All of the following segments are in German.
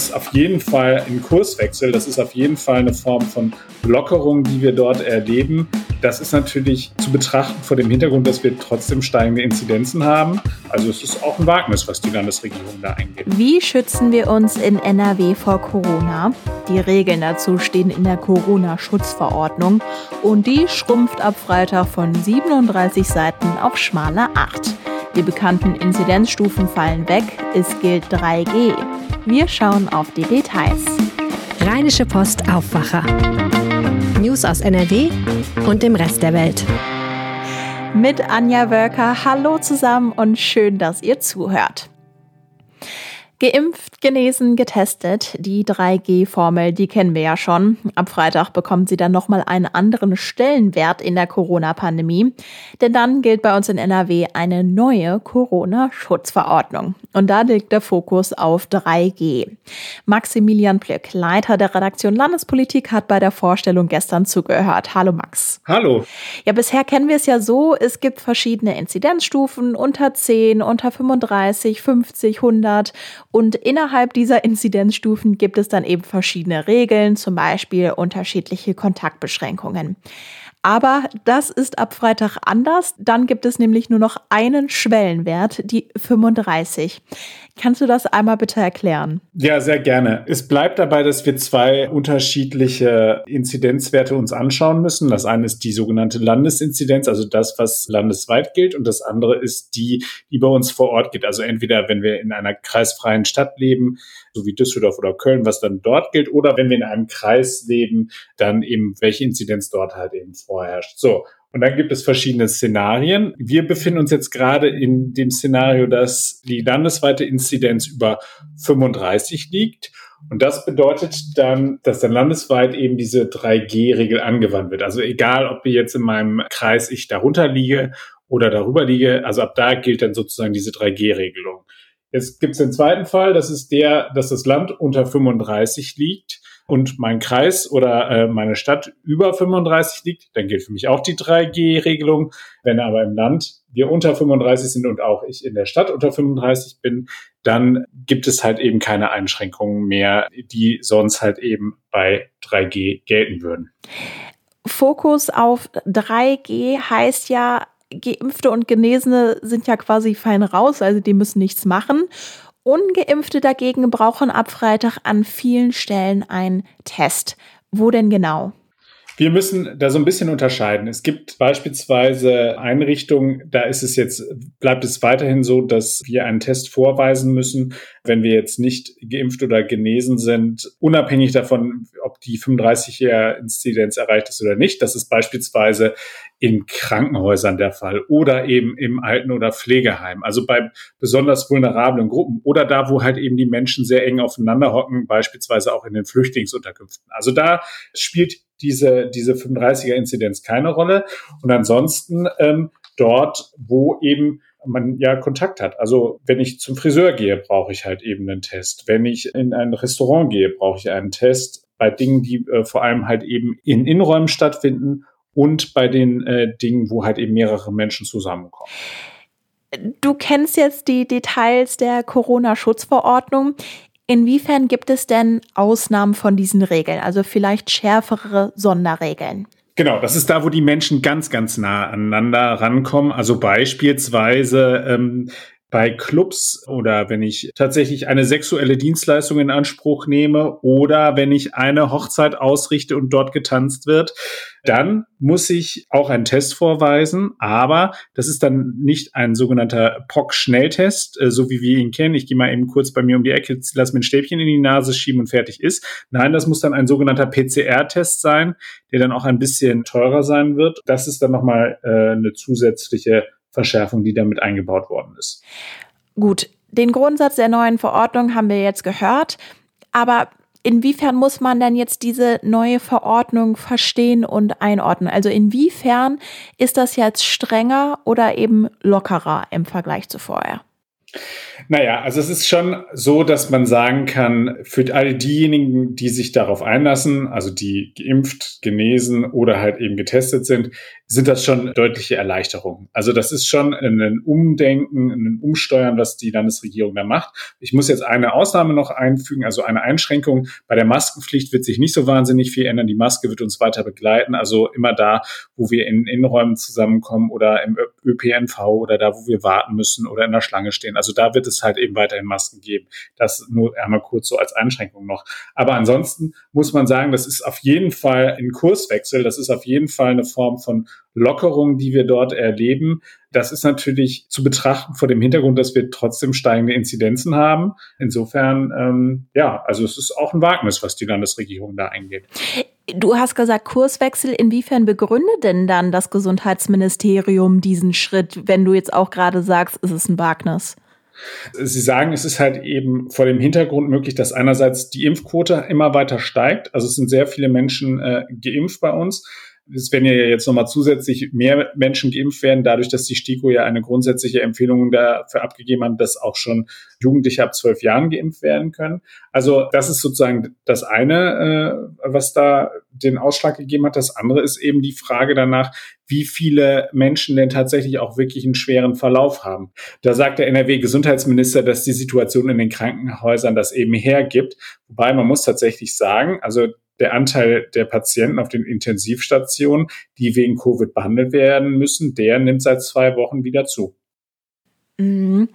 ist auf jeden Fall ein Kurswechsel. Das ist auf jeden Fall eine Form von Lockerung, die wir dort erleben. Das ist natürlich zu betrachten vor dem Hintergrund, dass wir trotzdem steigende Inzidenzen haben. Also es ist auch ein Wagnis, was die Landesregierung da eingeht. Wie schützen wir uns in NRW vor Corona? Die Regeln dazu stehen in der Corona-Schutzverordnung und die schrumpft ab Freitag von 37 Seiten auf schmale 8. Die bekannten Inzidenzstufen fallen weg, es gilt 3G. Wir schauen auf die Details. Rheinische Post Aufwacher. News aus NRW und dem Rest der Welt. Mit Anja Wölker. Hallo zusammen und schön, dass ihr zuhört. Geimpft, genesen, getestet. Die 3G-Formel, die kennen wir ja schon. Ab Freitag bekommt sie dann nochmal einen anderen Stellenwert in der Corona-Pandemie. Denn dann gilt bei uns in NRW eine neue Corona-Schutzverordnung. Und da liegt der Fokus auf 3G. Maximilian Plück, Leiter der Redaktion Landespolitik, hat bei der Vorstellung gestern zugehört. Hallo Max. Hallo. Ja, bisher kennen wir es ja so, es gibt verschiedene Inzidenzstufen unter 10, unter 35, 50, 100 und innerhalb dieser Inzidenzstufen gibt es dann eben verschiedene Regeln, zum Beispiel unterschiedliche Kontaktbeschränkungen. Aber das ist ab Freitag anders. Dann gibt es nämlich nur noch einen Schwellenwert, die 35. Kannst du das einmal bitte erklären? Ja, sehr gerne. Es bleibt dabei, dass wir zwei unterschiedliche Inzidenzwerte uns anschauen müssen. Das eine ist die sogenannte Landesinzidenz, also das, was landesweit gilt. Und das andere ist die, die bei uns vor Ort gilt. Also entweder, wenn wir in einer kreisfreien Stadt leben, so wie Düsseldorf oder Köln, was dann dort gilt, oder wenn wir in einem Kreis leben, dann eben welche Inzidenz dort halt eben vorherrscht. So. Und dann gibt es verschiedene Szenarien. Wir befinden uns jetzt gerade in dem Szenario, dass die landesweite Inzidenz über 35 liegt. Und das bedeutet dann, dass dann landesweit eben diese 3G-Regel angewandt wird. Also egal, ob jetzt in meinem Kreis ich darunter liege oder darüber liege, also ab da gilt dann sozusagen diese 3G-Regelung. Jetzt gibt es den zweiten Fall, das ist der, dass das Land unter 35 liegt und mein Kreis oder äh, meine Stadt über 35 liegt, dann gilt für mich auch die 3G-Regelung. Wenn aber im Land wir unter 35 sind und auch ich in der Stadt unter 35 bin, dann gibt es halt eben keine Einschränkungen mehr, die sonst halt eben bei 3G gelten würden. Fokus auf 3G heißt ja, Geimpfte und Genesene sind ja quasi fein raus, also die müssen nichts machen. Ungeimpfte dagegen brauchen ab Freitag an vielen Stellen einen Test. Wo denn genau? Wir müssen da so ein bisschen unterscheiden. Es gibt beispielsweise Einrichtungen, da ist es jetzt, bleibt es weiterhin so, dass wir einen Test vorweisen müssen, wenn wir jetzt nicht geimpft oder genesen sind, unabhängig davon, ob die 35er-Inzidenz erreicht ist oder nicht. Das ist beispielsweise in Krankenhäusern der Fall oder eben im Alten- oder Pflegeheim, also bei besonders vulnerablen Gruppen oder da, wo halt eben die Menschen sehr eng aufeinander hocken, beispielsweise auch in den Flüchtlingsunterkünften. Also da spielt diese, diese 35er-Inzidenz keine Rolle. Und ansonsten ähm, dort, wo eben man ja Kontakt hat. Also wenn ich zum Friseur gehe, brauche ich halt eben einen Test. Wenn ich in ein Restaurant gehe, brauche ich einen Test. Bei Dingen, die äh, vor allem halt eben in Innenräumen stattfinden und bei den äh, Dingen, wo halt eben mehrere Menschen zusammenkommen. Du kennst jetzt die Details der Corona-Schutzverordnung. Inwiefern gibt es denn Ausnahmen von diesen Regeln, also vielleicht schärfere Sonderregeln? Genau, das ist da, wo die Menschen ganz, ganz nah aneinander rankommen. Also beispielsweise ähm, bei Clubs oder wenn ich tatsächlich eine sexuelle Dienstleistung in Anspruch nehme oder wenn ich eine Hochzeit ausrichte und dort getanzt wird, dann muss ich auch einen Test vorweisen, aber das ist dann nicht ein sogenannter POC-Schnelltest, äh, so wie wir ihn kennen. Ich gehe mal eben kurz bei mir um die Ecke, lass mir ein Stäbchen in die Nase schieben und fertig ist. Nein, das muss dann ein sogenannter PCR-Test sein, der dann auch ein bisschen teurer sein wird. Das ist dann nochmal äh, eine zusätzliche Verschärfung, die damit eingebaut worden ist. Gut, den Grundsatz der neuen Verordnung haben wir jetzt gehört, aber inwiefern muss man denn jetzt diese neue Verordnung verstehen und einordnen? Also inwiefern ist das jetzt strenger oder eben lockerer im Vergleich zu vorher? Naja, also es ist schon so, dass man sagen kann, für all diejenigen, die sich darauf einlassen, also die geimpft, genesen oder halt eben getestet sind, sind das schon deutliche Erleichterungen. Also das ist schon ein Umdenken, ein Umsteuern, was die Landesregierung da macht. Ich muss jetzt eine Ausnahme noch einfügen, also eine Einschränkung. Bei der Maskenpflicht wird sich nicht so wahnsinnig viel ändern. Die Maske wird uns weiter begleiten. Also immer da, wo wir in Innenräumen zusammenkommen oder im ÖPNV oder da, wo wir warten müssen oder in der Schlange stehen. Also da wird es halt eben weiterhin Masken geben. Das nur einmal kurz so als Einschränkung noch. Aber ansonsten muss man sagen, das ist auf jeden Fall ein Kurswechsel. Das ist auf jeden Fall eine Form von Lockerung, die wir dort erleben. Das ist natürlich zu betrachten vor dem Hintergrund, dass wir trotzdem steigende Inzidenzen haben. Insofern, ähm, ja, also es ist auch ein Wagnis, was die Landesregierung da eingeht. Du hast gesagt Kurswechsel. Inwiefern begründet denn dann das Gesundheitsministerium diesen Schritt, wenn du jetzt auch gerade sagst, es ist ein Wagnis? Sie sagen, es ist halt eben vor dem Hintergrund möglich, dass einerseits die Impfquote immer weiter steigt. Also es sind sehr viele Menschen äh, geimpft bei uns es werden ja jetzt nochmal zusätzlich mehr Menschen geimpft werden, dadurch, dass die STIKO ja eine grundsätzliche Empfehlung dafür abgegeben hat, dass auch schon Jugendliche ab zwölf Jahren geimpft werden können. Also das ist sozusagen das eine, äh, was da den Ausschlag gegeben hat. Das andere ist eben die Frage danach, wie viele Menschen denn tatsächlich auch wirklich einen schweren Verlauf haben. Da sagt der NRW-Gesundheitsminister, dass die Situation in den Krankenhäusern das eben hergibt. Wobei man muss tatsächlich sagen, also der Anteil der Patienten auf den Intensivstationen, die wegen Covid behandelt werden müssen, der nimmt seit zwei Wochen wieder zu. Mhm.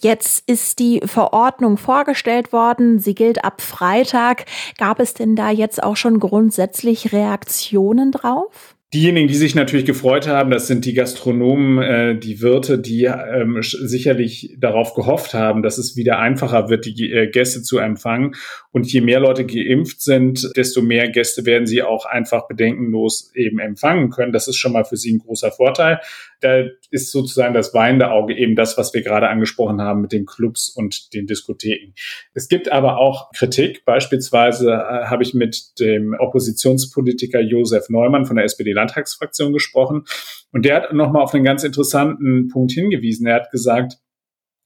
Jetzt ist die Verordnung vorgestellt worden. Sie gilt ab Freitag. Gab es denn da jetzt auch schon grundsätzlich Reaktionen drauf? Diejenigen, die sich natürlich gefreut haben, das sind die Gastronomen, äh, die Wirte, die ähm, sicherlich darauf gehofft haben, dass es wieder einfacher wird, die äh, Gäste zu empfangen. Und je mehr Leute geimpft sind, desto mehr Gäste werden sie auch einfach bedenkenlos eben empfangen können. Das ist schon mal für sie ein großer Vorteil. Da ist sozusagen das weinende Auge eben das, was wir gerade angesprochen haben mit den Clubs und den Diskotheken. Es gibt aber auch Kritik. Beispielsweise äh, habe ich mit dem Oppositionspolitiker Josef Neumann von der SPD Landtagsfraktion gesprochen. Und der hat nochmal auf einen ganz interessanten Punkt hingewiesen. Er hat gesagt,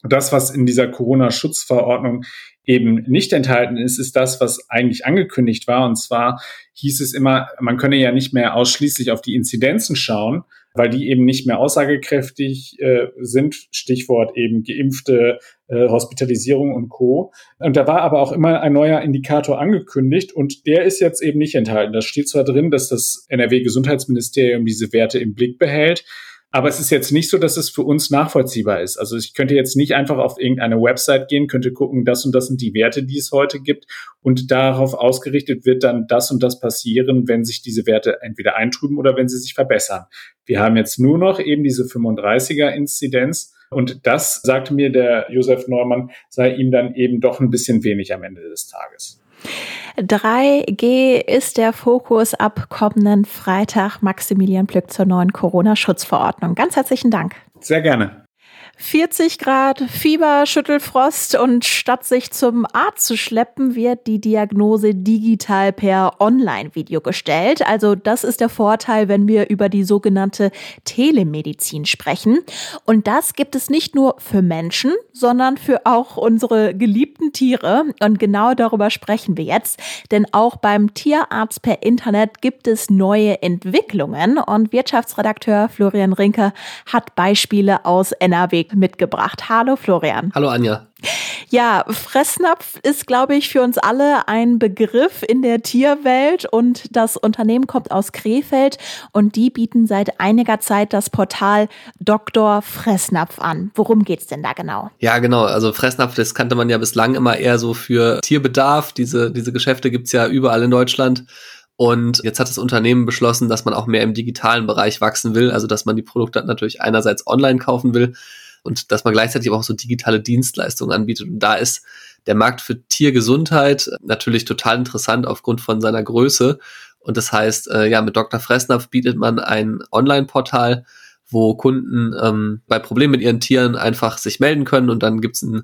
das, was in dieser Corona-Schutzverordnung eben nicht enthalten ist, ist das, was eigentlich angekündigt war. Und zwar hieß es immer, man könne ja nicht mehr ausschließlich auf die Inzidenzen schauen, weil die eben nicht mehr aussagekräftig äh, sind. Stichwort eben geimpfte äh, Hospitalisierung und Co. Und da war aber auch immer ein neuer Indikator angekündigt und der ist jetzt eben nicht enthalten. Da steht zwar drin, dass das NRW-Gesundheitsministerium diese Werte im Blick behält, aber es ist jetzt nicht so, dass es für uns nachvollziehbar ist. Also ich könnte jetzt nicht einfach auf irgendeine Website gehen, könnte gucken, das und das sind die Werte, die es heute gibt. Und darauf ausgerichtet wird dann das und das passieren, wenn sich diese Werte entweder eintrüben oder wenn sie sich verbessern. Wir haben jetzt nur noch eben diese 35er Inzidenz. Und das, sagte mir der Josef Neumann, sei ihm dann eben doch ein bisschen wenig am Ende des Tages. 3G ist der Fokus ab kommenden Freitag. Maximilian Plück zur neuen Corona-Schutzverordnung. Ganz herzlichen Dank. Sehr gerne. 40 Grad, Fieber, Schüttelfrost und statt sich zum Arzt zu schleppen, wird die Diagnose digital per Online-Video gestellt. Also das ist der Vorteil, wenn wir über die sogenannte Telemedizin sprechen. Und das gibt es nicht nur für Menschen, sondern für auch unsere geliebten Tiere. Und genau darüber sprechen wir jetzt. Denn auch beim Tierarzt per Internet gibt es neue Entwicklungen. Und Wirtschaftsredakteur Florian Rinke hat Beispiele aus NRW mitgebracht. Hallo Florian. Hallo Anja. Ja, Fressnapf ist, glaube ich, für uns alle ein Begriff in der Tierwelt und das Unternehmen kommt aus Krefeld und die bieten seit einiger Zeit das Portal Dr. Fressnapf an. Worum geht's denn da genau? Ja, genau. Also Fressnapf, das kannte man ja bislang immer eher so für Tierbedarf. Diese, diese Geschäfte gibt's ja überall in Deutschland. Und jetzt hat das Unternehmen beschlossen, dass man auch mehr im digitalen Bereich wachsen will, also dass man die Produkte natürlich einerseits online kaufen will, und dass man gleichzeitig auch so digitale Dienstleistungen anbietet. Und da ist der Markt für Tiergesundheit natürlich total interessant aufgrund von seiner Größe. Und das heißt, äh, ja, mit Dr. Fressnapf bietet man ein Online-Portal, wo Kunden ähm, bei Problemen mit ihren Tieren einfach sich melden können und dann gibt's ein,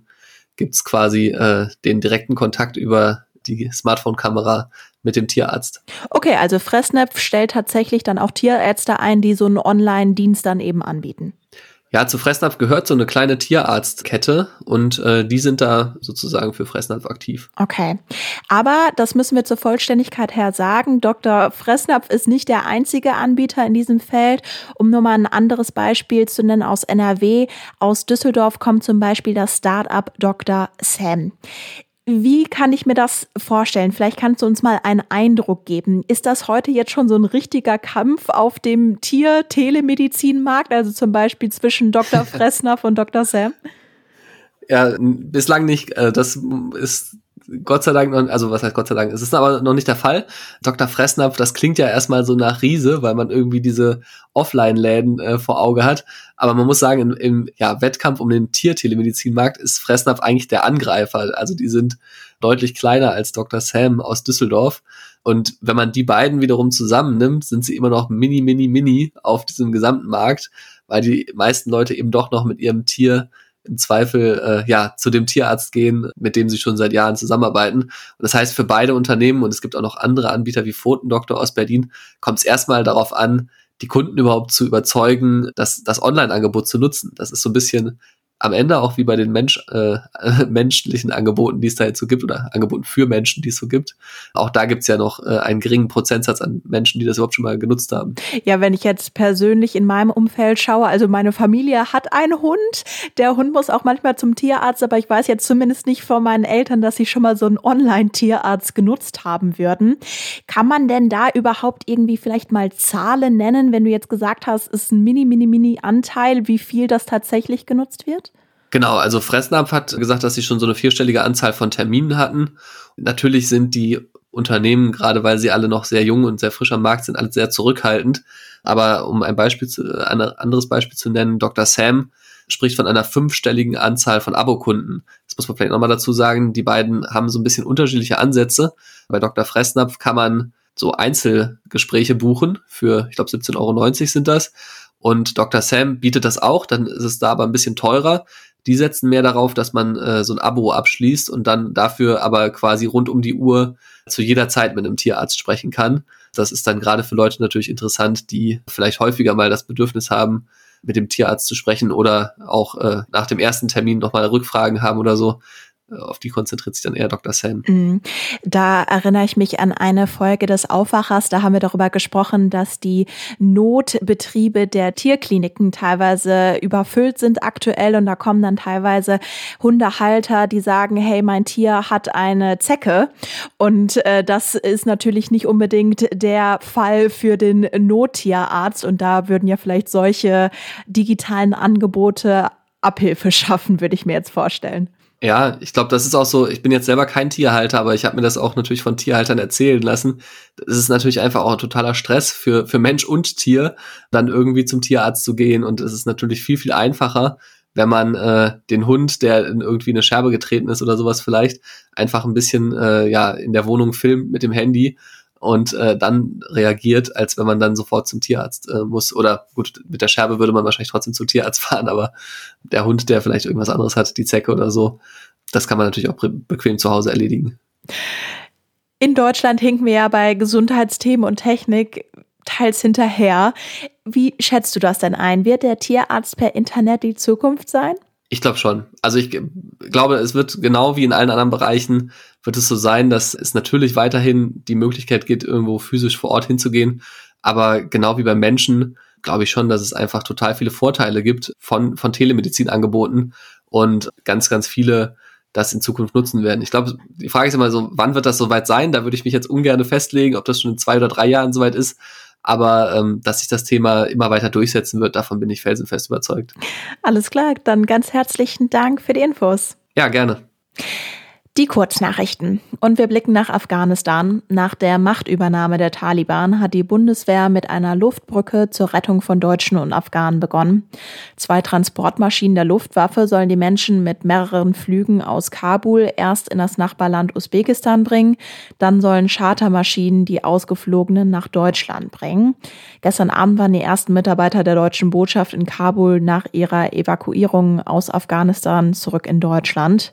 gibt's quasi äh, den direkten Kontakt über die Smartphone-Kamera mit dem Tierarzt. Okay, also Fressnapf stellt tatsächlich dann auch Tierärzte ein, die so einen Online-Dienst dann eben anbieten. Ja, zu Fressnapf gehört so eine kleine Tierarztkette und äh, die sind da sozusagen für Fressnapf aktiv. Okay. Aber das müssen wir zur Vollständigkeit her sagen. Dr. Fressnapf ist nicht der einzige Anbieter in diesem Feld. Um nur mal ein anderes Beispiel zu nennen aus NRW. Aus Düsseldorf kommt zum Beispiel das Startup Dr. Sam. Wie kann ich mir das vorstellen? Vielleicht kannst du uns mal einen Eindruck geben. Ist das heute jetzt schon so ein richtiger Kampf auf dem Tier-Telemedizinmarkt, also zum Beispiel zwischen Dr. Fressnapf und Dr. Sam? Ja, bislang nicht. Äh, das ist Gott sei Dank noch, also was heißt Gott sei Dank, es ist aber noch nicht der Fall. Dr. Fressnapf, das klingt ja erstmal so nach Riese, weil man irgendwie diese Offline-Läden äh, vor Auge hat. Aber man muss sagen, im, im ja, Wettkampf um den Tiertelemedizinmarkt ist Fressnapf eigentlich der Angreifer. Also die sind deutlich kleiner als Dr. Sam aus Düsseldorf. Und wenn man die beiden wiederum zusammennimmt, sind sie immer noch mini, mini, mini auf diesem gesamten Markt, weil die meisten Leute eben doch noch mit ihrem Tier im Zweifel äh, ja zu dem Tierarzt gehen, mit dem sie schon seit Jahren zusammenarbeiten. Und das heißt, für beide Unternehmen, und es gibt auch noch andere Anbieter wie Pfotendoktor aus Berlin, kommt es erstmal darauf an, die Kunden überhaupt zu überzeugen, das, das Online-Angebot zu nutzen. Das ist so ein bisschen am Ende auch wie bei den Mensch, äh, menschlichen Angeboten, die es da jetzt so gibt, oder Angeboten für Menschen, die es so gibt. Auch da gibt es ja noch äh, einen geringen Prozentsatz an Menschen, die das überhaupt schon mal genutzt haben. Ja, wenn ich jetzt persönlich in meinem Umfeld schaue, also meine Familie hat einen Hund. Der Hund muss auch manchmal zum Tierarzt, aber ich weiß jetzt zumindest nicht von meinen Eltern, dass sie schon mal so einen Online-Tierarzt genutzt haben würden. Kann man denn da überhaupt irgendwie vielleicht mal Zahlen nennen, wenn du jetzt gesagt hast, es ist ein mini, mini, mini Anteil, wie viel das tatsächlich genutzt wird? Genau, also Fressnapf hat gesagt, dass sie schon so eine vierstellige Anzahl von Terminen hatten. Natürlich sind die Unternehmen, gerade weil sie alle noch sehr jung und sehr frisch am Markt sind, alle sehr zurückhaltend. Aber um ein Beispiel zu, ein anderes Beispiel zu nennen, Dr. Sam spricht von einer fünfstelligen Anzahl von Abokunden. Das muss man vielleicht nochmal dazu sagen. Die beiden haben so ein bisschen unterschiedliche Ansätze. Bei Dr. Fressnapf kann man so Einzelgespräche buchen für, ich glaube, 17,90 Euro sind das. Und Dr. Sam bietet das auch, dann ist es da aber ein bisschen teurer. Die setzen mehr darauf, dass man äh, so ein Abo abschließt und dann dafür aber quasi rund um die Uhr zu jeder Zeit mit einem Tierarzt sprechen kann. Das ist dann gerade für Leute natürlich interessant, die vielleicht häufiger mal das Bedürfnis haben, mit dem Tierarzt zu sprechen oder auch äh, nach dem ersten Termin nochmal Rückfragen haben oder so auf die konzentriert sich dann eher Dr. Sam. Mhm. Da erinnere ich mich an eine Folge des Aufwachers, da haben wir darüber gesprochen, dass die Notbetriebe der Tierkliniken teilweise überfüllt sind aktuell und da kommen dann teilweise Hundehalter, die sagen, hey, mein Tier hat eine Zecke und äh, das ist natürlich nicht unbedingt der Fall für den Nottierarzt und da würden ja vielleicht solche digitalen Angebote Abhilfe schaffen, würde ich mir jetzt vorstellen. Ja, ich glaube, das ist auch so, ich bin jetzt selber kein Tierhalter, aber ich habe mir das auch natürlich von Tierhaltern erzählen lassen. Es ist natürlich einfach auch ein totaler Stress für, für Mensch und Tier, dann irgendwie zum Tierarzt zu gehen. Und es ist natürlich viel, viel einfacher, wenn man äh, den Hund, der in irgendwie eine Scherbe getreten ist oder sowas vielleicht, einfach ein bisschen äh, ja in der Wohnung filmt mit dem Handy und äh, dann reagiert, als wenn man dann sofort zum Tierarzt äh, muss. Oder gut, mit der Scherbe würde man wahrscheinlich trotzdem zum Tierarzt fahren, aber der Hund, der vielleicht irgendwas anderes hat, die Zecke oder so, das kann man natürlich auch bequem zu Hause erledigen. In Deutschland hinken wir ja bei Gesundheitsthemen und Technik teils hinterher. Wie schätzt du das denn ein? Wird der Tierarzt per Internet die Zukunft sein? Ich glaube schon. Also ich glaube, es wird genau wie in allen anderen Bereichen, wird es so sein, dass es natürlich weiterhin die Möglichkeit gibt, irgendwo physisch vor Ort hinzugehen. Aber genau wie beim Menschen glaube ich schon, dass es einfach total viele Vorteile gibt von, von Telemedizinangeboten und ganz, ganz viele das in Zukunft nutzen werden. Ich glaube, die Frage ist immer so, wann wird das soweit sein? Da würde ich mich jetzt ungern festlegen, ob das schon in zwei oder drei Jahren soweit ist. Aber ähm, dass sich das Thema immer weiter durchsetzen wird, davon bin ich felsenfest überzeugt. Alles klar, dann ganz herzlichen Dank für die Infos. Ja, gerne. Die Kurznachrichten. Und wir blicken nach Afghanistan. Nach der Machtübernahme der Taliban hat die Bundeswehr mit einer Luftbrücke zur Rettung von Deutschen und Afghanen begonnen. Zwei Transportmaschinen der Luftwaffe sollen die Menschen mit mehreren Flügen aus Kabul erst in das Nachbarland Usbekistan bringen. Dann sollen Chartermaschinen die Ausgeflogenen nach Deutschland bringen. Gestern Abend waren die ersten Mitarbeiter der deutschen Botschaft in Kabul nach ihrer Evakuierung aus Afghanistan zurück in Deutschland.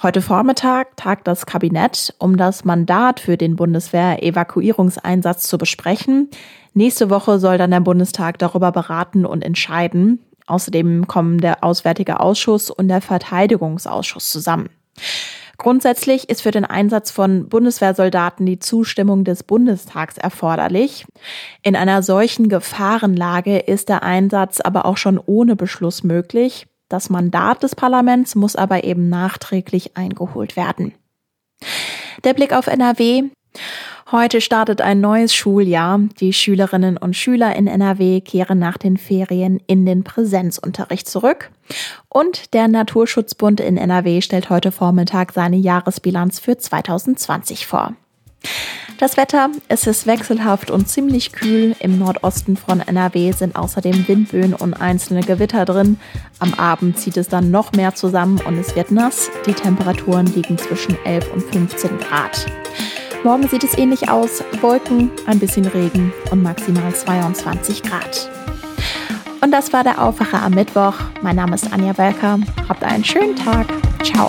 Heute Vormittag tagt das Kabinett, um das Mandat für den Bundeswehr-Evakuierungseinsatz zu besprechen. Nächste Woche soll dann der Bundestag darüber beraten und entscheiden. Außerdem kommen der Auswärtige Ausschuss und der Verteidigungsausschuss zusammen. Grundsätzlich ist für den Einsatz von Bundeswehrsoldaten die Zustimmung des Bundestags erforderlich. In einer solchen Gefahrenlage ist der Einsatz aber auch schon ohne Beschluss möglich. Das Mandat des Parlaments muss aber eben nachträglich eingeholt werden. Der Blick auf NRW. Heute startet ein neues Schuljahr. Die Schülerinnen und Schüler in NRW kehren nach den Ferien in den Präsenzunterricht zurück. Und der Naturschutzbund in NRW stellt heute Vormittag seine Jahresbilanz für 2020 vor. Das Wetter, es ist wechselhaft und ziemlich kühl. Im Nordosten von NRW sind außerdem Windböen und einzelne Gewitter drin. Am Abend zieht es dann noch mehr zusammen und es wird nass. Die Temperaturen liegen zwischen 11 und 15 Grad. Morgen sieht es ähnlich aus. Wolken, ein bisschen Regen und maximal 22 Grad. Und das war der Aufwacher am Mittwoch. Mein Name ist Anja Welker. Habt einen schönen Tag. Ciao.